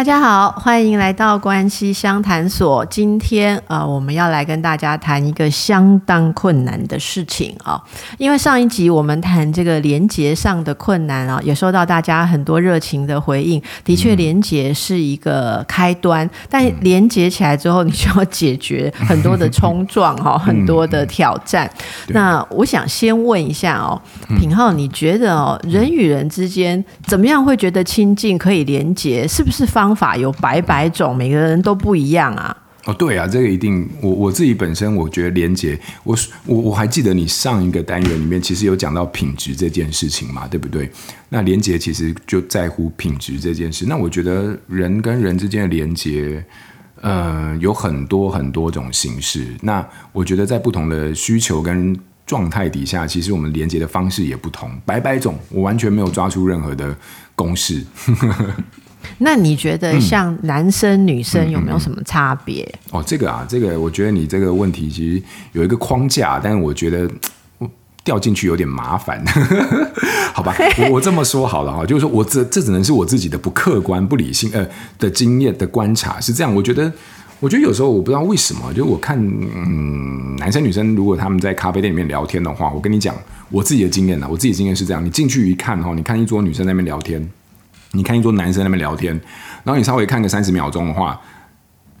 大家好，欢迎来到关系相谈所。今天呃，我们要来跟大家谈一个相当困难的事情啊、哦。因为上一集我们谈这个连结上的困难啊、哦，也收到大家很多热情的回应。的确，连结是一个开端，嗯、但连结起来之后，你就要解决很多的冲撞哈、哦，很多的挑战。嗯、那我想先问一下哦，品浩，你觉得哦，人与人之间怎么样会觉得亲近，可以连结，是不是方方法有百百种，每个人都不一样啊。哦，对啊，这个一定，我我自己本身我觉得连接，我我我还记得你上一个单元里面其实有讲到品质这件事情嘛，对不对？那连接其实就在乎品质这件事。那我觉得人跟人之间的连接，呃，有很多很多种形式。那我觉得在不同的需求跟状态底下，其实我们连接的方式也不同，百百种，我完全没有抓出任何的公式。那你觉得像男生女生有没有什么差别？嗯嗯嗯、哦，这个啊，这个我觉得你这个问题其实有一个框架，但是我觉得掉进去有点麻烦。好吧，我我这么说好了哈，就是说我这这只能是我自己的不客观、不理性呃的经验的观察是这样。我觉得，我觉得有时候我不知道为什么，就是我看嗯男生女生如果他们在咖啡店里面聊天的话，我跟你讲我自己的经验呢，我自己的经验是这样：你进去一看哈，你看一桌女生在那边聊天。你看一桌男生那边聊天，然后你稍微看个三十秒钟的话，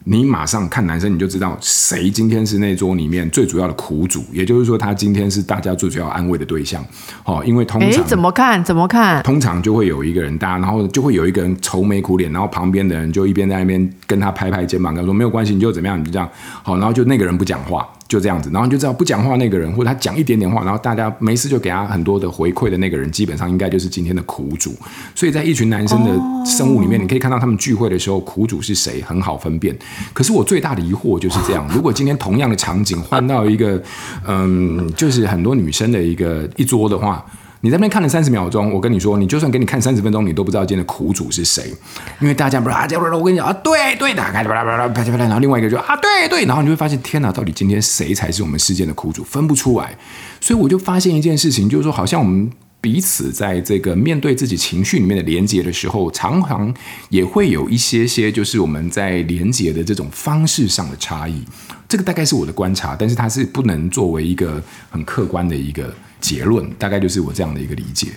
你马上看男生你就知道谁今天是那桌里面最主要的苦主，也就是说他今天是大家最主要安慰的对象。哦，因为通常怎么看怎么看，通常就会有一个人搭，然后就会有一个人愁眉苦脸，然后旁边的人就一边在那边跟他拍拍肩膀，跟他说没有关系，你就怎么样，你就这样好，然后就那个人不讲话。就这样子，然后你就知道不讲话那个人，或者他讲一点点话，然后大家没事就给他很多的回馈的那个人，基本上应该就是今天的苦主。所以在一群男生的生物里面，你可以看到他们聚会的时候，苦主是谁，很好分辨。可是我最大的疑惑就是这样：如果今天同样的场景换到一个，嗯，就是很多女生的一个一桌的话。你在那边看了三十秒钟，我跟你说，你就算给你看三十分钟，你都不知道今天的苦主是谁，因为大家不是啊，我跟你讲啊，对对，打开，然后另外一个就啊，对对，然后你会发现，天哪，到底今天谁才是我们事件的苦主，分不出来。所以我就发现一件事情，就是说，好像我们彼此在这个面对自己情绪里面的连接的时候，常常也会有一些些，就是我们在连接的这种方式上的差异。这个大概是我的观察，但是它是不能作为一个很客观的一个。结论大概就是我这样的一个理解。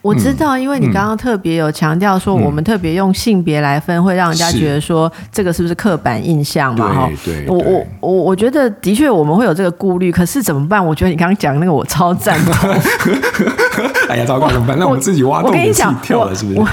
我知道，因为你刚刚特别有强调说，我们特别用性别来分，会让人家觉得说这个是不是刻板印象嘛？哈，对，我我我我觉得的确我们会有这个顾虑，可是怎么办？我觉得你刚刚讲那个我超赞同。哎呀，糟糕，怎么办？那我们自己挖洞，跳了是不是？我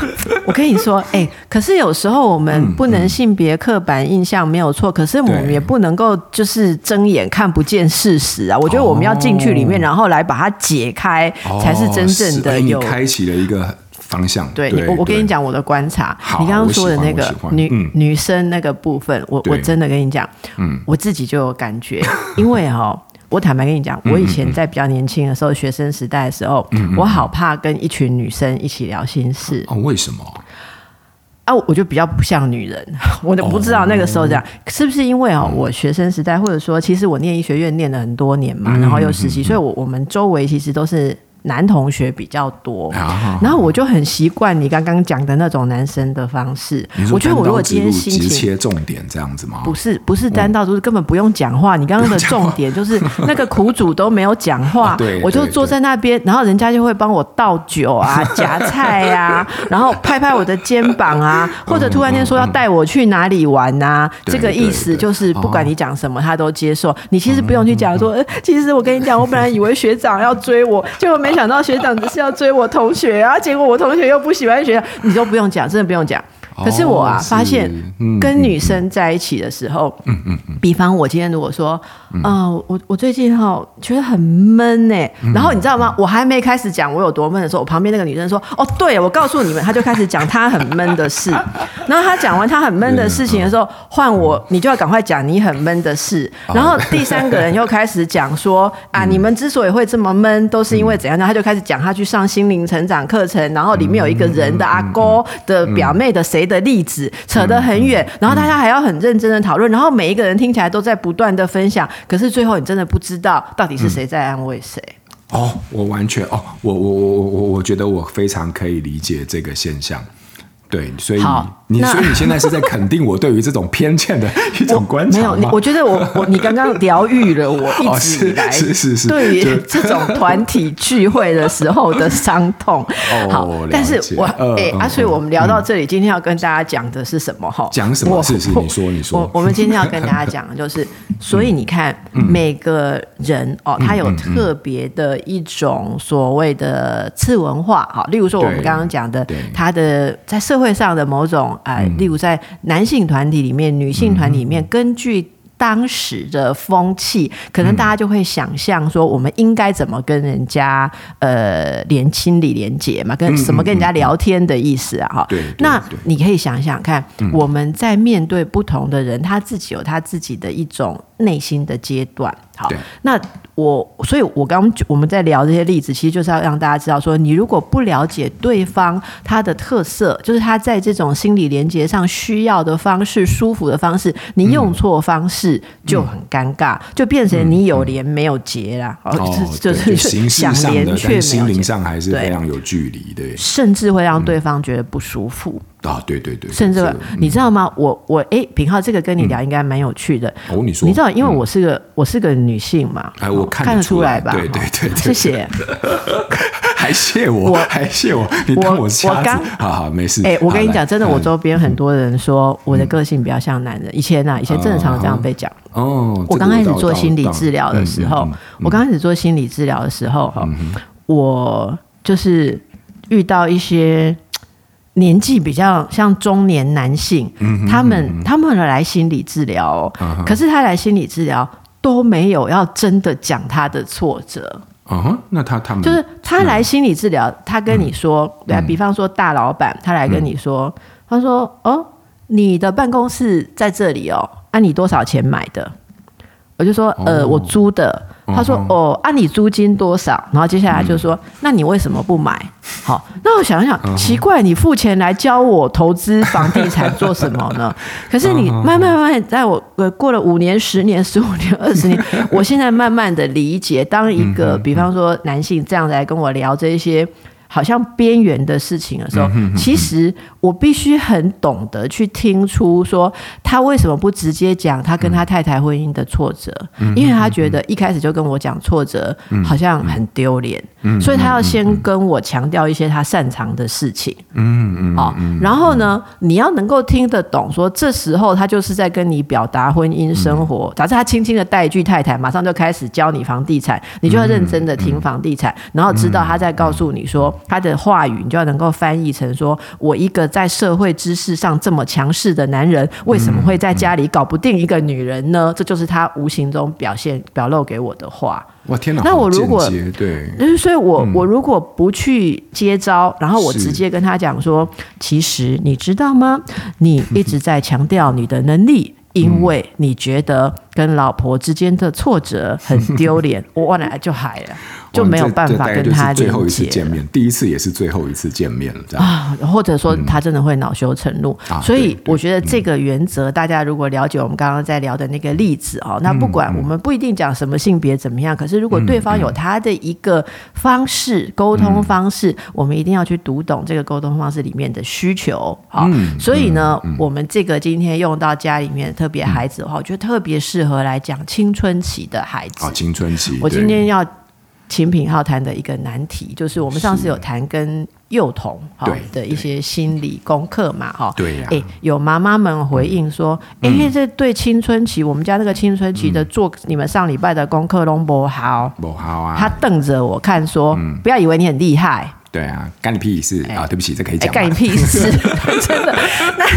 我跟你说，哎，可是有时候我们不能性别刻板印象没有错，可是我们也不能够就是睁眼看不见事实啊。我觉得我们要进去里面，然后来把它解开，才是真正的有开起了一个方向，对，我我跟你讲我的观察，你刚刚说的那个女女生那个部分，我我真的跟你讲，嗯，我自己就有感觉，因为哈，我坦白跟你讲，我以前在比较年轻的时候，学生时代的时候，我好怕跟一群女生一起聊心事。哦，为什么？啊，我就比较不像女人，我都不知道那个时候这样，是不是因为哦，我学生时代，或者说，其实我念医学院念了很多年嘛，然后又实习，所以我我们周围其实都是。男同学比较多，然后我就很习惯你刚刚讲的那种男生的方式。我觉得我如果今天心情直切重点这样子吗？不是，不是单到就是根本不用讲话。你刚刚的重点就是那个苦主都没有讲话，我就坐在那边，然后人家就会帮我倒酒啊、夹菜呀，然后拍拍我的肩膀啊，或者突然间说要带我去哪里玩呐。这个意思就是不管你讲什么，他都接受。你其实不用去讲说，呃，其实我跟你讲，我本来以为学长要追我，结果没。想到学长只是要追我同学啊，结果我同学又不喜欢学长，你都不用讲，真的不用讲。可是我啊，哦、发现跟女生在一起的时候，嗯嗯嗯，比方我今天如果说，嗯、呃，我我最近哈觉得很闷呢，嗯、然后你知道吗？我还没开始讲我有多闷的时候，我旁边那个女生说，哦，对，我告诉你们，她就开始讲她很闷的事。然后她讲完她很闷的事情的时候，换我，你就要赶快讲你很闷的事。然后第三个人又开始讲说，啊，你们之所以会这么闷，都是因为怎样然后？他就开始讲他去上心灵成长课程，然后里面有一个人的阿哥的表妹的谁。的例子扯得很远，然后大家还要很认真的讨论，然后每一个人听起来都在不断的分享，可是最后你真的不知道到底是谁在安慰谁。哦，我完全哦，我我我我我我觉得我非常可以理解这个现象。对，所以你所以你现在是在肯定我对于这种偏见的 一种观察吗？没有，我觉得我我你刚刚疗愈了我一直以来是是是对于这种团体聚会的时候的伤痛。好，但是我哎啊，所以我们聊到这里，今天要跟大家讲的是什么？哈，讲什么？是是，你说你说。我我们今天要跟大家讲的就是，所以你看每个人哦，他有特别的一种所谓的次文化。好，例如说我们刚刚讲的，他的在社。会上的某种啊、呃，例如在男性团体里面、女性团体里面，根据当时的风气，可能大家就会想象说，我们应该怎么跟人家呃连心理连结嘛，跟什么跟人家聊天的意思啊？哈，对。那你可以想想看，我们在面对不同的人，他自己有他自己的一种内心的阶段。好，那。我，所以我刚我们在聊这些例子，其实就是要让大家知道说，你如果不了解对方他的特色，就是他在这种心理连接上需要的方式、舒服的方式，你用错方式就很尴尬，就变成你有连没有结啦。哦，就是想连却没有结，心灵上还是非常有距离的，甚至会让对方觉得不舒服。啊，对对对，甚至你知道吗？我我哎，品浩，这个跟你聊应该蛮有趣的。哦，你说，你知道，因为我是个我是个女性嘛，哎，我看得出来吧？对对对，谢谢。还谢我，还谢我，你当我是瞎子？好好，没事。哎，我跟你讲，真的，我周边很多人说我的个性比较像男人。以前啊，以前真的常常这样被讲。哦，我刚开始做心理治疗的时候，我刚开始做心理治疗的时候，哈，我就是遇到一些。年纪比较像中年男性，他们、他们来心理治疗、哦，嗯、可是他来心理治疗都没有要真的讲他的挫折。嗯、那他他们就是他来心理治疗，嗯、他跟你说，嗯、对啊，比方说大老板，他来跟你说，嗯、他说：“哦，你的办公室在这里哦，按、啊、你多少钱买的？”我就说：“呃，哦、我租的。”他说：“哦，按、啊、你租金多少？”然后接下来就说：“嗯、那你为什么不买？” 好，那我想一想，奇怪，你付钱来教我投资房地产做什么呢？可是你慢慢慢慢，在我呃过了五年、十年、十五年、二十年，我现在慢慢的理解，当一个比方说男性这样来跟我聊这些。好像边缘的事情的时候，其实我必须很懂得去听出说他为什么不直接讲他跟他太太婚姻的挫折，因为他觉得一开始就跟我讲挫折，好像很丢脸，所以他要先跟我强调一些他擅长的事情。嗯嗯，好，然后呢，你要能够听得懂，说这时候他就是在跟你表达婚姻生活。假设他轻轻的带一句太太，马上就开始教你房地产，你就要认真的听房地产，然后知道他在告诉你说。他的话语，你就要能够翻译成说：我一个在社会知识上这么强势的男人，为什么会在家里搞不定一个女人呢？这就是他无形中表现表露给我的话。哇天哪！那我如果对，所以我我如果不去接招，然后我直接跟他讲说：其实你知道吗？你一直在强调你的能力，因为你觉得跟老婆之间的挫折很丢脸。我本来就嗨了。就没有办法跟他最后一次见面，第一次也是最后一次见面了，这样。啊，或者说他真的会恼羞成怒，所以我觉得这个原则，大家如果了解我们刚刚在聊的那个例子哦，那不管我们不一定讲什么性别怎么样，可是如果对方有他的一个方式沟通方式，我们一定要去读懂这个沟通方式里面的需求，好，所以呢，我们这个今天用到家里面特别孩子的话，我觉得特别适合来讲青春期的孩子，青春期，我今天要。请品浩谈的一个难题，就是我们上次有谈跟幼童哈的一些心理功课嘛哈。对呀。哎，有妈妈们回应说，哎，这对青春期，我们家那个青春期的做你们上礼拜的功课都不好，不好啊。他瞪着我看说，不要以为你很厉害，对啊，干你屁事、欸、啊！对不起，这可以讲。干、欸、你屁事，真的。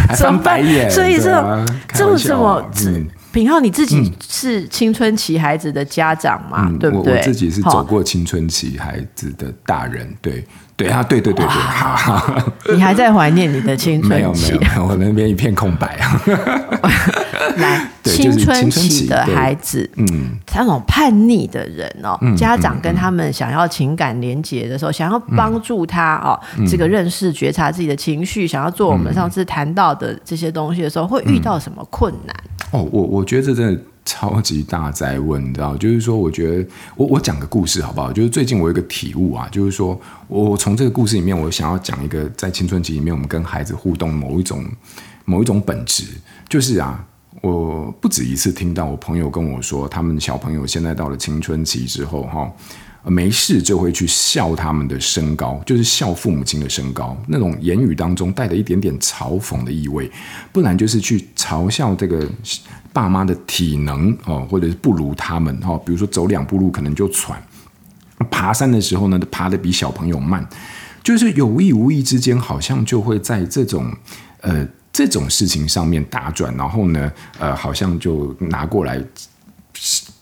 那怎么办？所以这种、啊、这么这么，嗯，品浩你自己是青春期孩子的家长嘛？嗯、对不对？我，我自己是走过青春期孩子的大人，对。对啊，对对对对，好，你还在怀念你的青春期？没有没有，我那边一片空白啊。来，青春期的孩子，嗯，他那种叛逆的人哦，嗯、家长跟他们想要情感连接的时候，嗯、想要帮助他哦，嗯、这个认识觉察自己的情绪，嗯、想要做我们上次谈到的这些东西的时候，会遇到什么困难？哦，我我觉得这真的。超级大灾问，你知道？就是说，我觉得我我讲个故事好不好？就是最近我有一个体悟啊，就是说我从这个故事里面，我想要讲一个在青春期里面我们跟孩子互动某一种某一种本质，就是啊，我不止一次听到我朋友跟我说，他们小朋友现在到了青春期之后，哈，没事就会去笑他们的身高，就是笑父母亲的身高，那种言语当中带着一点点嘲讽的意味，不然就是去嘲笑这个。爸妈的体能哦，或者是不如他们哈，比如说走两步路可能就喘，爬山的时候呢，爬得比小朋友慢，就是有意无意之间，好像就会在这种呃这种事情上面打转，然后呢，呃，好像就拿过来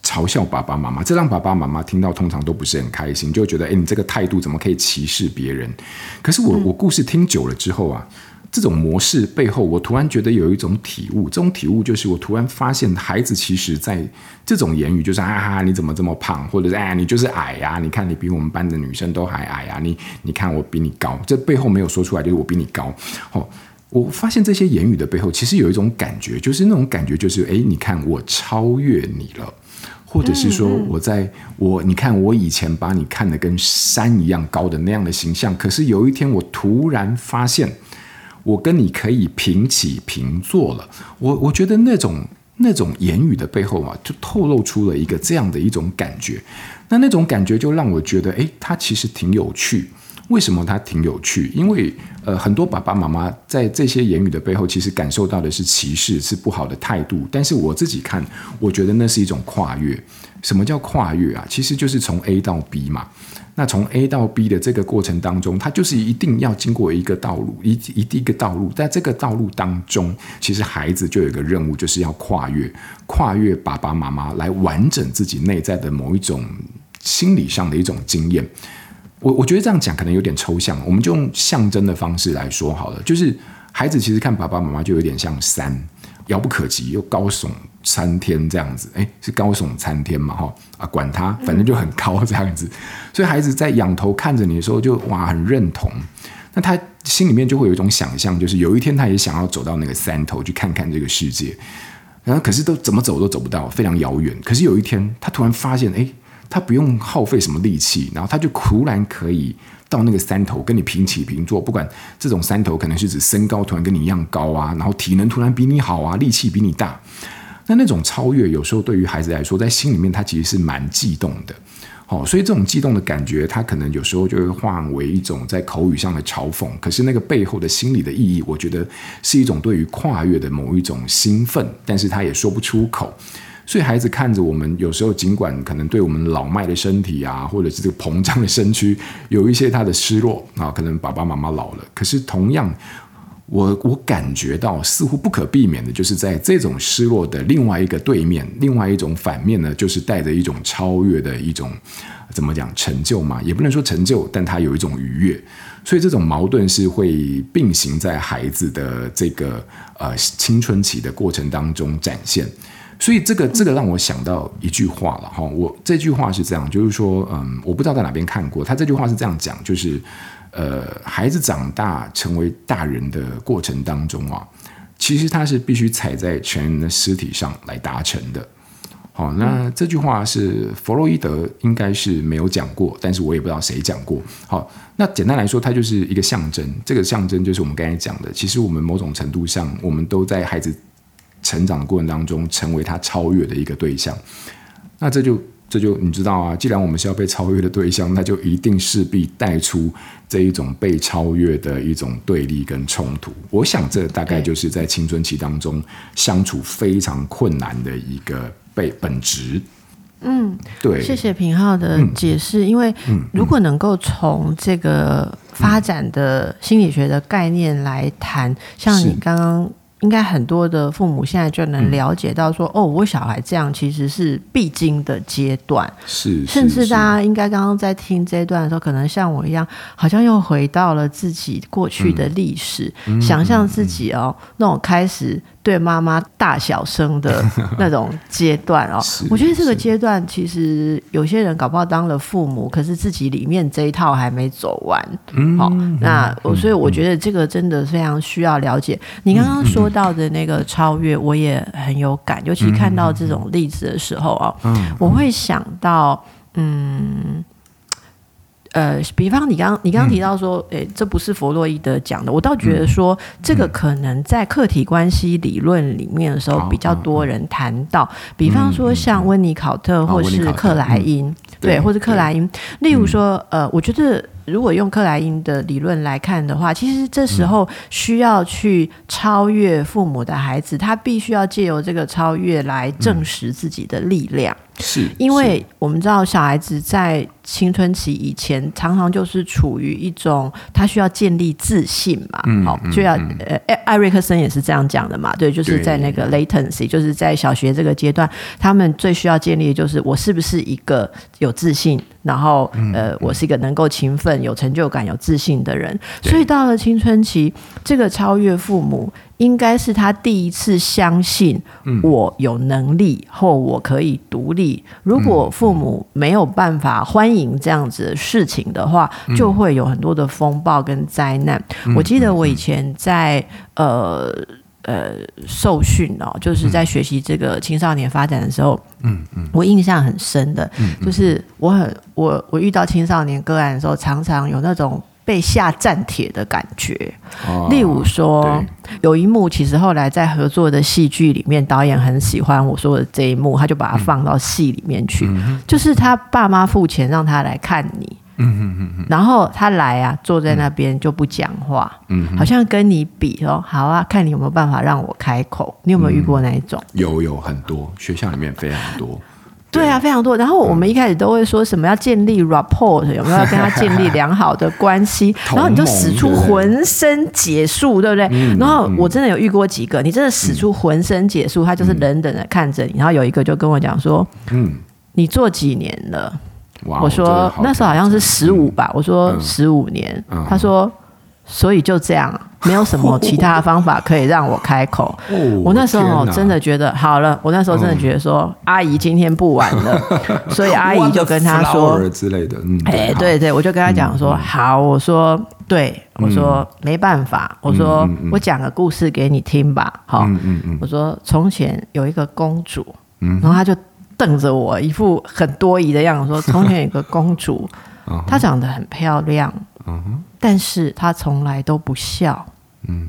嘲笑爸爸妈妈，这让爸爸妈妈听到通常都不是很开心，就觉得哎，你这个态度怎么可以歧视别人？可是我我故事听久了之后啊。这种模式背后，我突然觉得有一种体悟。这种体悟就是，我突然发现，孩子其实在这种言语，就是啊哈，你怎么这么胖，或者是哎，你就是矮呀？你看你比我们班的女生都还矮呀？你你看我比你高，这背后没有说出来，就是我比你高。哦，我发现这些言语的背后，其实有一种感觉，就是那种感觉，就是哎，你看我超越你了，或者是说我在我，你看我以前把你看得跟山一样高的那样的形象，可是有一天我突然发现。我跟你可以平起平坐了，我我觉得那种那种言语的背后啊，就透露出了一个这样的一种感觉，那那种感觉就让我觉得，诶，它其实挺有趣。为什么他挺有趣？因为呃，很多爸爸妈妈在这些言语的背后，其实感受到的是歧视，是不好的态度。但是我自己看，我觉得那是一种跨越。什么叫跨越啊？其实就是从 A 到 B 嘛。那从 A 到 B 的这个过程当中，它就是一定要经过一个道路，一一一个道路，在这个道路当中，其实孩子就有一个任务，就是要跨越，跨越爸爸妈妈来完整自己内在的某一种心理上的一种经验。我我觉得这样讲可能有点抽象，我们就用象征的方式来说好了，就是孩子其实看爸爸妈妈就有点像山。遥不可及又高耸参天这样子，哎，是高耸参天嘛？哈啊，管他，反正就很高这样子。所以孩子在仰头看着你的时候就，哇很认同。那他心里面就会有一种想象，就是有一天他也想要走到那个山头去看看这个世界。然后可是都怎么走都走不到，非常遥远。可是有一天他突然发现，哎，他不用耗费什么力气，然后他就突然可以。到那个山头跟你平起平坐，不管这种山头可能是指身高突然跟你一样高啊，然后体能突然比你好啊，力气比你大，那那种超越有时候对于孩子来说，在心里面他其实是蛮悸动的，哦，所以这种悸动的感觉，他可能有时候就会化为一种在口语上的嘲讽，可是那个背后的心理的意义，我觉得是一种对于跨越的某一种兴奋，但是他也说不出口。所以孩子看着我们，有时候尽管可能对我们老迈的身体啊，或者是这个膨胀的身躯，有一些他的失落啊，可能爸爸妈妈老了。可是同样，我我感觉到似乎不可避免的，就是在这种失落的另外一个对面，另外一种反面呢，就是带着一种超越的一种怎么讲成就嘛？也不能说成就，但他有一种愉悦。所以这种矛盾是会并行在孩子的这个呃青春期的过程当中展现。所以这个这个让我想到一句话了哈，我这句话是这样，就是说，嗯，我不知道在哪边看过，他这句话是这样讲，就是，呃，孩子长大成为大人的过程当中啊，其实他是必须踩在全人的尸体上来达成的。好，那这句话是弗洛伊德应该是没有讲过，但是我也不知道谁讲过。好，那简单来说，它就是一个象征，这个象征就是我们刚才讲的，其实我们某种程度上，我们都在孩子。成长的过程当中，成为他超越的一个对象，那这就这就你知道啊，既然我们是要被超越的对象，那就一定势必带出这一种被超越的一种对立跟冲突。我想这大概就是在青春期当中相处非常困难的一个被本质。嗯，对，谢谢平浩的解释。嗯、因为如果能够从这个发展的心理学的概念来谈，像你刚刚。应该很多的父母现在就能了解到说，嗯、哦，我小孩这样其实是必经的阶段。是，甚至大家应该刚刚在听这一段的时候，可能像我一样，好像又回到了自己过去的历史，嗯、想象自己哦，嗯、那种开始。对妈妈大小声的 那种阶段哦，我觉得这个阶段其实有些人搞不好当了父母，可是自己里面这一套还没走完。嗯，好，那我所以我觉得这个真的非常需要了解。你刚刚说到的那个超越，我也很有感，尤其看到这种例子的时候啊，我会想到，嗯。呃，比方你刚你刚刚提到说，诶、嗯。欸，这不是弗洛伊德讲的，我倒觉得说，嗯、这个可能在客体关系理论里面的时候，比较多人谈到。嗯、比方说，像温尼考特或是克莱因，嗯、对，或是克莱因。例如说，呃，我觉得如果用克莱因的理论来看的话，其实这时候需要去超越父母的孩子，他必须要借由这个超越来证实自己的力量。是，因为我们知道小孩子在青春期以前，常常就是处于一种他需要建立自信嘛，好、嗯，就要呃，艾瑞克森也是这样讲的嘛，对，就是在那个 latency，就是在小学这个阶段，他们最需要建立的就是我是不是一个有自信，然后呃，我是一个能够勤奋、有成就感、有自信的人，所以到了青春期，这个超越父母。应该是他第一次相信我有能力或我可以独立。如果父母没有办法欢迎这样子的事情的话，就会有很多的风暴跟灾难。我记得我以前在呃呃受训哦，就是在学习这个青少年发展的时候，嗯嗯，我印象很深的，就是我很我我遇到青少年个案的时候，常常有那种。被下战帖的感觉，例如说，有一幕其实后来在合作的戏剧里面，导演很喜欢我说的这一幕，他就把它放到戏里面去，就是他爸妈付钱让他来看你，然后他来啊，坐在那边就不讲话，好像跟你比哦，好啊，看你有没有办法让我开口，你有没有遇过那一种？有，有很多学校里面非常多。对啊，非常多。然后我们一开始都会说什么要建立 rapport，有没有要跟他建立良好的关系？然后你就使出浑身解数，对不对？然后我真的有遇过几个，你真的使出浑身解数，他就是冷冷的看着你。然后有一个就跟我讲说：“嗯，你做几年了？”我说那时候好像是十五吧。我说十五年。他说。所以就这样，没有什么其他的方法可以让我开口。我那时候真的觉得好了，我那时候真的觉得说，阿姨今天不玩了，所以阿姨就跟他说之类的。嗯哎，对对，我就跟他讲说，好，我说对，我说没办法，我说我讲个故事给你听吧。好，我说从前有一个公主，然后他就瞪着我一副很多疑的样子，说 从前有一个公主，她长得很漂亮。但是她从来都不笑。嗯，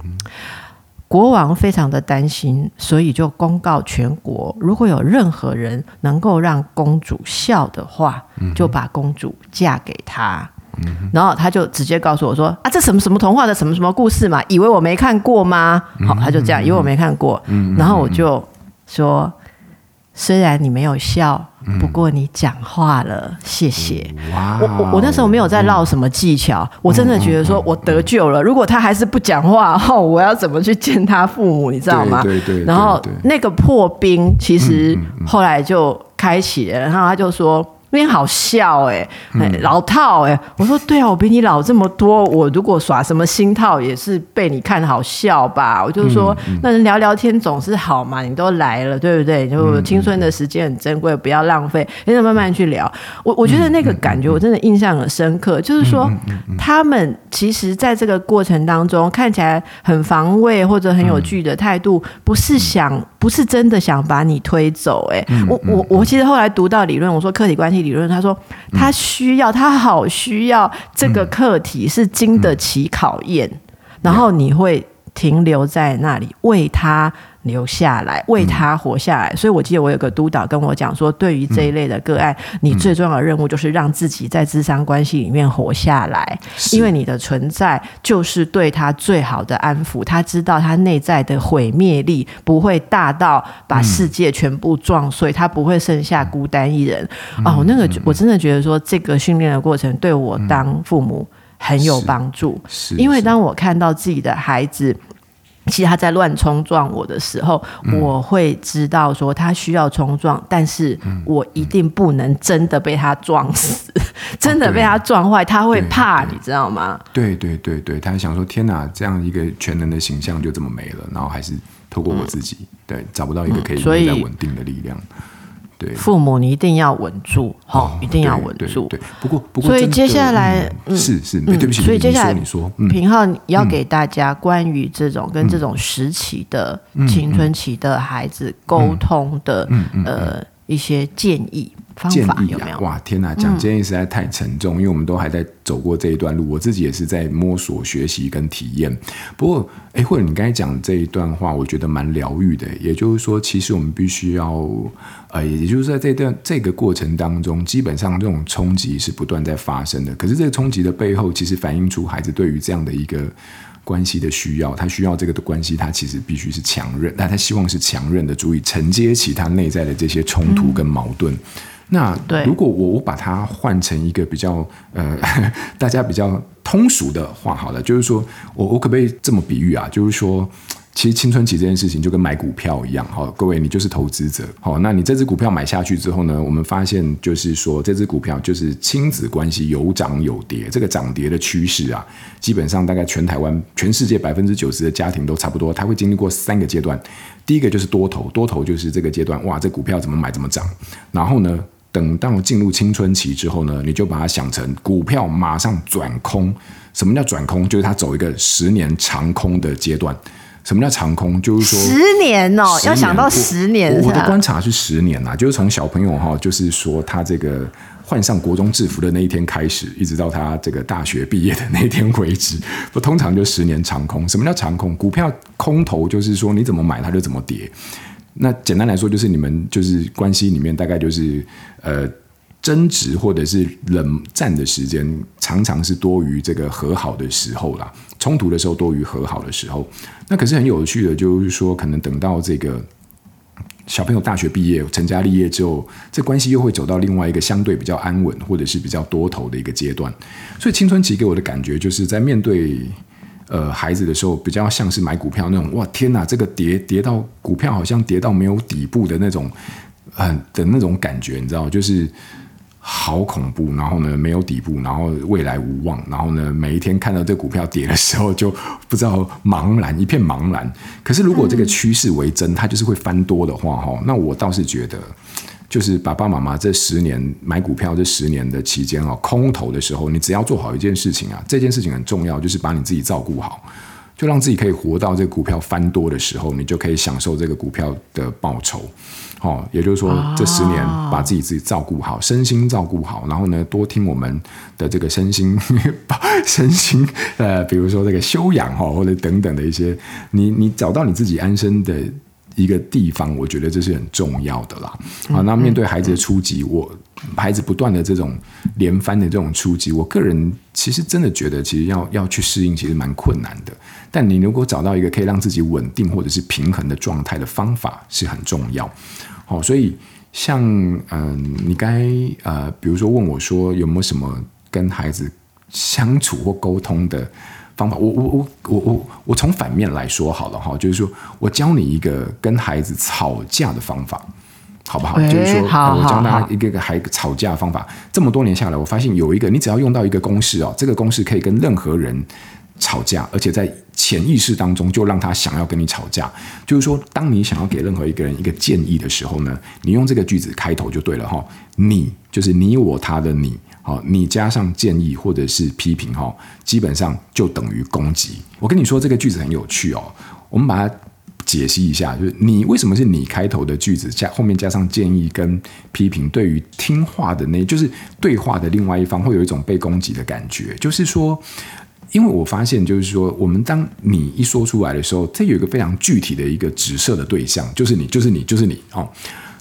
国王非常的担心，所以就公告全国，如果有任何人能够让公主笑的话，就把公主嫁给他。嗯，然后他就直接告诉我说：“啊，这什么什么童话的什么什么故事嘛？以为我没看过吗？”好，他就这样，以为我没看过。然后我就说：“虽然你没有笑。”不过你讲话了，谢谢。我我我那时候没有在唠什么技巧，嗯、我真的觉得说我得救了。嗯、如果他还是不讲话，后我要怎么去见他父母？你知道吗？对对对。对对对，然后那个破冰其实后来就开启了，然后他就说。有点好笑哎、欸，老套哎、欸！我说对啊，我比你老这么多，我如果耍什么新套，也是被你看好笑吧？我就说，嗯嗯、那人聊聊天总是好嘛，你都来了，对不对？就青春的时间很珍贵，不要浪费，你就慢慢去聊。我我觉得那个感觉我真的印象很深刻，就是说他们其实在这个过程当中看起来很防卫或者很有趣的态度，不是想，不是真的想把你推走、欸。哎，我我我其实后来读到理论，我说客体关系。理论，他说他需要，他好需要这个课题是经得起考验，然后你会停留在那里为他。留下来，为他活下来。嗯、所以我记得我有个督导跟我讲说，对于这一类的个案，嗯、你最重要的任务就是让自己在智商关系里面活下来，因为你的存在就是对他最好的安抚。他知道他内在的毁灭力不会大到把世界全部撞碎，嗯、他不会剩下孤单一人。嗯、哦，那个我真的觉得说，这个训练的过程对我当父母很有帮助。因为当我看到自己的孩子。其实他在乱冲撞我的时候，嗯、我会知道说他需要冲撞，但是我一定不能真的被他撞死，嗯、真的被他撞坏，他会怕，你知道吗？对对对对，他想说天哪，这样一个全能的形象就这么没了，然后还是透过我自己，嗯、对，找不到一个可以内在稳定的力量。对，父母你一定要稳住，好、哦，一定要稳住。对，不过不过，所以接下来，嗯，是是，对不起，所以接下来你说，平浩要给大家关于这种跟这种时期的青春期的孩子沟通的，呃，一些建议。建议有没有？哇，天哪，讲建议实在太沉重，嗯、因为我们都还在走过这一段路，我自己也是在摸索、学习跟体验。不过，哎，或者你刚才讲这一段话，我觉得蛮疗愈的。也就是说，其实我们必须要，呃，也就是在这段这个过程当中，基本上这种冲击是不断在发生的。可是，这个冲击的背后，其实反映出孩子对于这样的一个关系的需要，他需要这个的关系，他其实必须是强韧，但他希望是强韧的，足以承接起他内在的这些冲突跟矛盾。嗯那如果我我把它换成一个比较呃 大家比较通俗的话，好了，就是说我我可不可以这么比喻啊？就是说，其实青春期这件事情就跟买股票一样，好，各位你就是投资者，好，那你这只股票买下去之后呢，我们发现就是说这只股票就是亲子关系有涨有跌，这个涨跌的趋势啊，基本上大概全台湾全世界百分之九十的家庭都差不多，它会经历过三个阶段，第一个就是多头，多头就是这个阶段，哇，这股票怎么买怎么涨，然后呢，等到进入青春期之后呢，你就把它想成股票马上转空。什么叫转空？就是它走一个十年长空的阶段。什么叫长空？就是说十年哦，要想到十年。我，我的观察是十年呐，就是从小朋友哈，就是说他这个换上国中制服的那一天开始，一直到他这个大学毕业的那一天为止。不，通常就十年长空。什么叫长空？股票空头就是说你怎么买它就怎么跌。那简单来说，就是你们就是关系里面大概就是呃争执或者是冷战的时间，常常是多于这个和好的时候啦。冲突的时候多于和好的时候。那可是很有趣的，就是说可能等到这个小朋友大学毕业、成家立业之后，这关系又会走到另外一个相对比较安稳或者是比较多头的一个阶段。所以青春期给我的感觉，就是在面对。呃，孩子的时候比较像是买股票那种，哇，天哪，这个跌跌到股票好像跌到没有底部的那种，嗯、呃、的那种感觉，你知道，就是好恐怖。然后呢，没有底部，然后未来无望。然后呢，每一天看到这股票跌的时候，就不知道茫然，一片茫然。可是如果这个趋势为真，它就是会翻多的话，哈，那我倒是觉得。就是爸爸妈妈这十年买股票这十年的期间啊，空头的时候，你只要做好一件事情啊，这件事情很重要，就是把你自己照顾好，就让自己可以活到这个股票翻多的时候，你就可以享受这个股票的报酬。哦，也就是说，这十年把自己自己照顾好，身心照顾好，然后呢，多听我们的这个身心 身心呃，比如说这个修养哈，或者等等的一些，你你找到你自己安身的。一个地方，我觉得这是很重要的啦。好，那面对孩子的初级，我孩子不断的这种连番的这种初级，我个人其实真的觉得，其实要要去适应，其实蛮困难的。但你如果找到一个可以让自己稳定或者是平衡的状态的方法，是很重要。好，所以像嗯，你该呃，比如说问我说有没有什么跟孩子相处或沟通的。方法，我我我我我我从反面来说好了哈，就是说我教你一个跟孩子吵架的方法，好不好？欸、就是说我教大家一个个孩子吵架的方法。这么多年下来，我发现有一个，你只要用到一个公式哦，这个公式可以跟任何人吵架，而且在潜意识当中就让他想要跟你吵架。就是说，当你想要给任何一个人一个建议的时候呢，你用这个句子开头就对了哈。你就是你我他的你。好，你加上建议或者是批评，哈，基本上就等于攻击。我跟你说，这个句子很有趣哦。我们把它解析一下，就是你为什么是你开头的句子加后面加上建议跟批评，对于听话的那，就是对话的另外一方会有一种被攻击的感觉。就是说，因为我发现，就是说，我们当你一说出来的时候，这有一个非常具体的一个直射的对象，就是你，就是你，就是你，哦。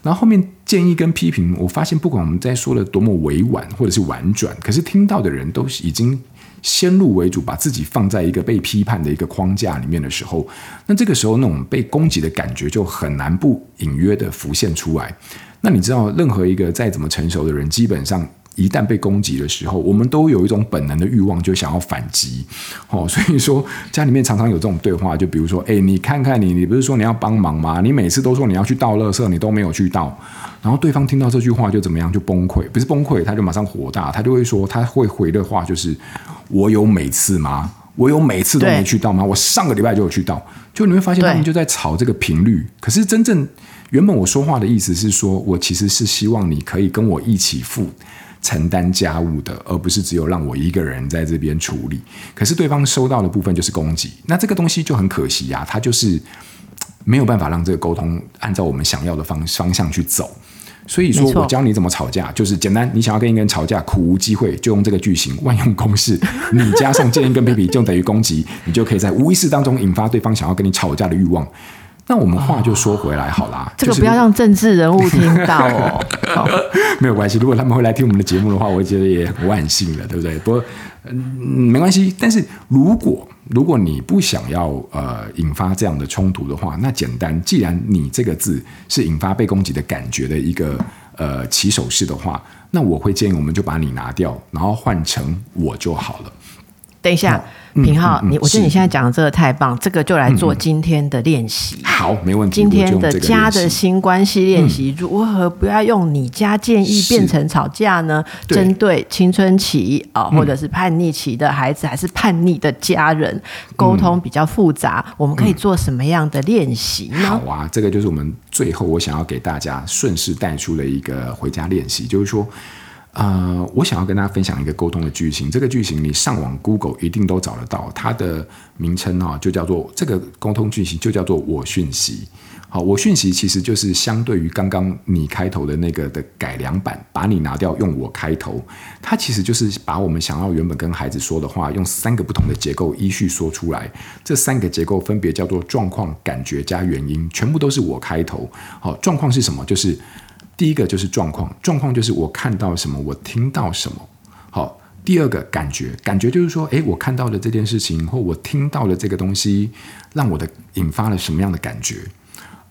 然后后面建议跟批评，我发现不管我们在说的多么委婉或者是婉转，可是听到的人都已经先入为主，把自己放在一个被批判的一个框架里面的时候，那这个时候那种被攻击的感觉就很难不隐约的浮现出来。那你知道，任何一个再怎么成熟的人，基本上一旦被攻击的时候，我们都有一种本能的欲望，就想要反击。哦，所以说家里面常常有这种对话，就比如说，哎，你看看你，你不是说你要帮忙吗？你每次都说你要去倒垃圾，你都没有去倒。然后对方听到这句话就怎么样？就崩溃，不是崩溃，他就马上火大，他就会说，他会回的话就是：我有每次吗？我有每次都没去倒吗？我上个礼拜就有去倒。就你会发现他们就在吵这个频率。可是真正原本我说话的意思是说，我其实是希望你可以跟我一起负承担家务的，而不是只有让我一个人在这边处理。可是对方收到的部分就是攻击，那这个东西就很可惜呀、啊，他就是 没有办法让这个沟通按照我们想要的方方向去走。所以说我教你怎么吵架，就是简单，你想要跟一个人吵架，苦无机会，就用这个句型，万用公式，你加上建议跟卑鄙，就等于攻击，你就可以在无意识当中引发对方想要跟你吵架的欲望。那我们话就说回来好啦，这个不要让政治人物听到哦。没有关系，如果他们会来听我们的节目的话，我觉得也很万幸了，对不对？不过嗯，没关系。但是如果如果你不想要呃引发这样的冲突的话，那简单，既然你这个字是引发被攻击的感觉的一个呃起手式的话，那我会建议我们就把你拿掉，然后换成我就好了。等一下。品浩，你我觉得你现在讲的这个太棒，这个就来做今天的练习。好，没问题。今天的家的新关系练习，如何不要用你家建议变成吵架呢？针对青春期啊，或者是叛逆期的孩子，还是叛逆的家人，沟通比较复杂，我们可以做什么样的练习呢？好啊，这个就是我们最后我想要给大家顺势带出的一个回家练习，就是说。呃，我想要跟大家分享一个沟通的句型。这个句型你上网 Google 一定都找得到，它的名称啊，就叫做这个沟通句型，就叫做我讯息。好，我讯息其实就是相对于刚刚你开头的那个的改良版，把你拿掉，用我开头。它其实就是把我们想要原本跟孩子说的话，用三个不同的结构依序说出来。这三个结构分别叫做状况、感觉加原因，全部都是我开头。好，状况是什么？就是。第一个就是状况，状况就是我看到什么，我听到什么。好，第二个感觉，感觉就是说，诶，我看到了这件事情或我听到了这个东西，让我的引发了什么样的感觉。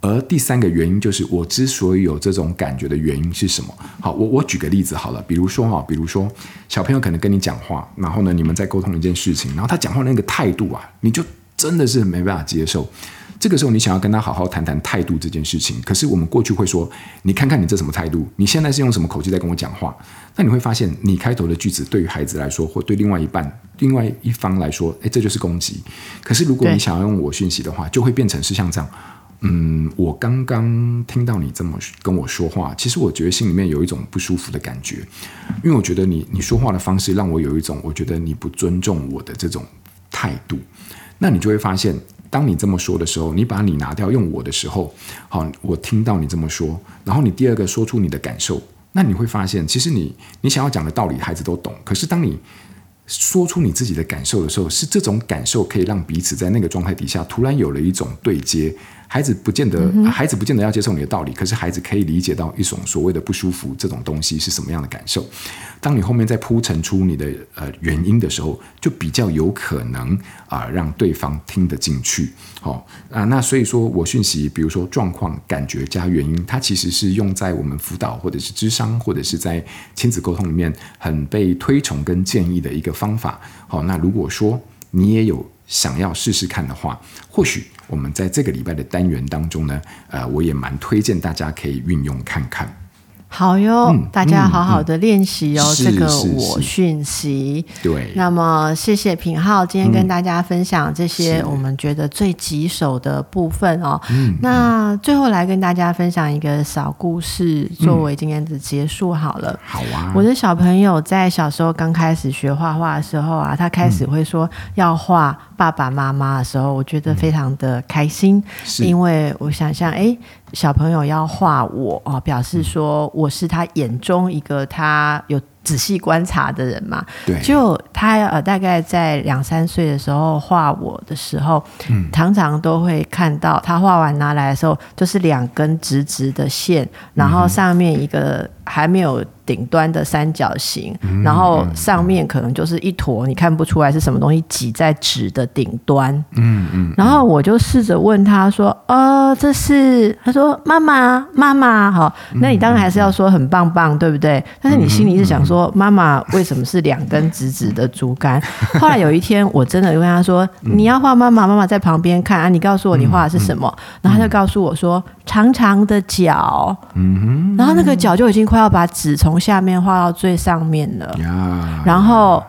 而第三个原因就是，我之所以有这种感觉的原因是什么？好，我我举个例子好了，比如说哈，比如说小朋友可能跟你讲话，然后呢，你们在沟通一件事情，然后他讲话那个态度啊，你就真的是没办法接受。这个时候，你想要跟他好好谈谈态度这件事情，可是我们过去会说：“你看看你这什么态度？你现在是用什么口气在跟我讲话？”那你会发现，你开头的句子对于孩子来说，或对另外一半、另外一方来说，诶，这就是攻击。可是如果你想要用我讯息的话，就会变成是像这样：“嗯，我刚刚听到你这么跟我说话，其实我觉得心里面有一种不舒服的感觉，因为我觉得你你说话的方式让我有一种我觉得你不尊重我的这种态度。”那你就会发现。当你这么说的时候，你把你拿掉用我的时候，好，我听到你这么说，然后你第二个说出你的感受，那你会发现，其实你你想要讲的道理，孩子都懂。可是当你说出你自己的感受的时候，是这种感受可以让彼此在那个状态底下突然有了一种对接。孩子不见得，孩子不见得要接受你的道理，可是孩子可以理解到一种所谓的不舒服这种东西是什么样的感受。当你后面再铺陈出你的呃原因的时候，就比较有可能啊、呃、让对方听得进去。好、哦、啊，那所以说我讯息，比如说状况、感觉加原因，它其实是用在我们辅导或者是智商或者是在亲子沟通里面很被推崇跟建议的一个方法。好、哦，那如果说你也有想要试试看的话，或许我们在这个礼拜的单元当中呢，呃，我也蛮推荐大家可以运用看看。好哟，嗯、大家好好的练习哦，嗯嗯、这个我讯息。对，那么谢谢品浩今天跟大家分享这些我们觉得最棘手的部分哦。嗯，那最后来跟大家分享一个小故事，作为今天的结束好了。好啊，我的小朋友在小时候刚开始学画画的时候啊，他开始会说要画爸爸妈妈的时候，我觉得非常的开心，嗯、因为我想象哎。小朋友要画我哦，表示说我是他眼中一个他有仔细观察的人嘛。对，就他呃大概在两三岁的时候画我的时候，嗯，常常都会看到他画完拿来的时候，就是两根直直的线，然后上面一个还没有顶端的三角形，然后上面可能就是一坨，你看不出来是什么东西挤在纸的顶端。嗯嗯。然后我就试着问他说：“哦，这是？”他说：“妈妈，妈妈。”好，那你当然还是要说很棒棒，对不对？但是你心里是想说：“妈妈，为什么是两根直直的竹竿？” 后来有一天，我真的问他说：“你要画妈妈，妈妈在旁边看啊，你告诉我你画的是什么？”然后他就告诉我说：“长长的脚。”嗯哼。然后那个脚就已经快要把纸从下面画到最上面了。然后。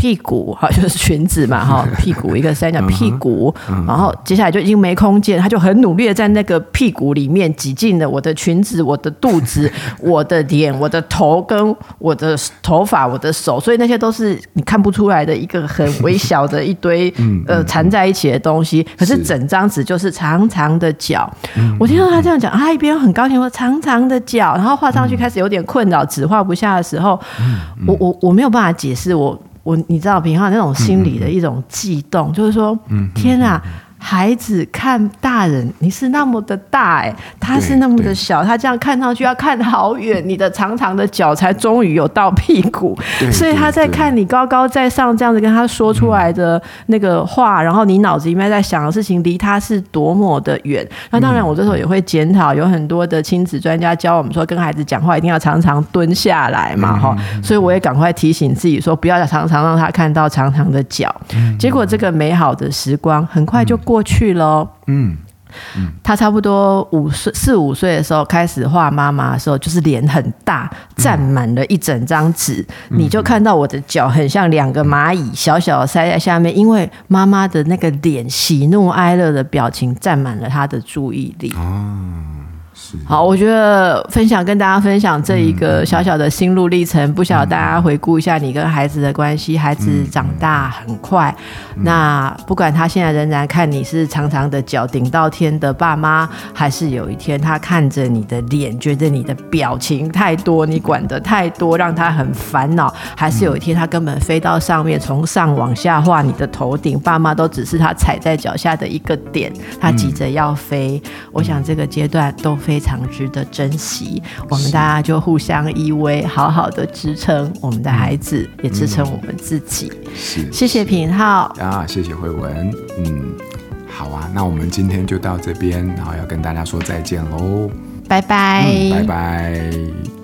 屁股哈，就是裙子嘛 哈，屁股一个三角屁股，然后接下来就已经没空间，他就很努力的在那个屁股里面挤进了我的裙子、我的肚子、我的脸、我的头跟我的头发、我的手，所以那些都是你看不出来的一个很微小的一堆 呃缠在一起的东西。可是整张纸就是长长的脚。我听到他这样讲，他一边很高兴说长长的脚，然后画上去开始有点困扰，纸画不下的时候，我我我没有办法解释我。我你知道，平常那种心理的一种悸动，嗯、就是说，嗯、天啊！孩子看大人，你是那么的大哎，他是那么的小，他这样看上去要看好远，你的长长的脚才终于有到屁股，所以他在看你高高在上这样子跟他说出来的那个话，然后你脑子里面在想的事情离他是多么的远。那当然，我这时候也会检讨，有很多的亲子专家教我们说，跟孩子讲话一定要常常蹲下来嘛，哈，所以我也赶快提醒自己说，不要常常让他看到长长的脚。结果这个美好的时光很快就。过去了，嗯，嗯，他差不多五岁四五岁的时候开始画妈妈的时候，就是脸很大，占满了一整张纸，嗯、你就看到我的脚很像两个蚂蚁，小小的塞在下面，因为妈妈的那个脸喜怒哀乐的表情占满了他的注意力。哦好，我觉得分享跟大家分享这一个小小的心路历程，不晓得大家回顾一下你跟孩子的关系。孩子长大很快，那不管他现在仍然看你是长长的脚顶到天的爸妈，还是有一天他看着你的脸，觉得你的表情太多，你管的太多，让他很烦恼，还是有一天他根本飞到上面，从上往下画你的头顶，爸妈都只是他踩在脚下的一个点，他急着要飞。我想这个阶段都非。非常值得珍惜，我们大家就互相依偎，好好的支撑我们的孩子，也支撑我们自己。是，谢谢品浩啊，谢谢慧文。嗯，好啊，那我们今天就到这边，然后要跟大家说再见喽，拜拜，嗯，拜拜。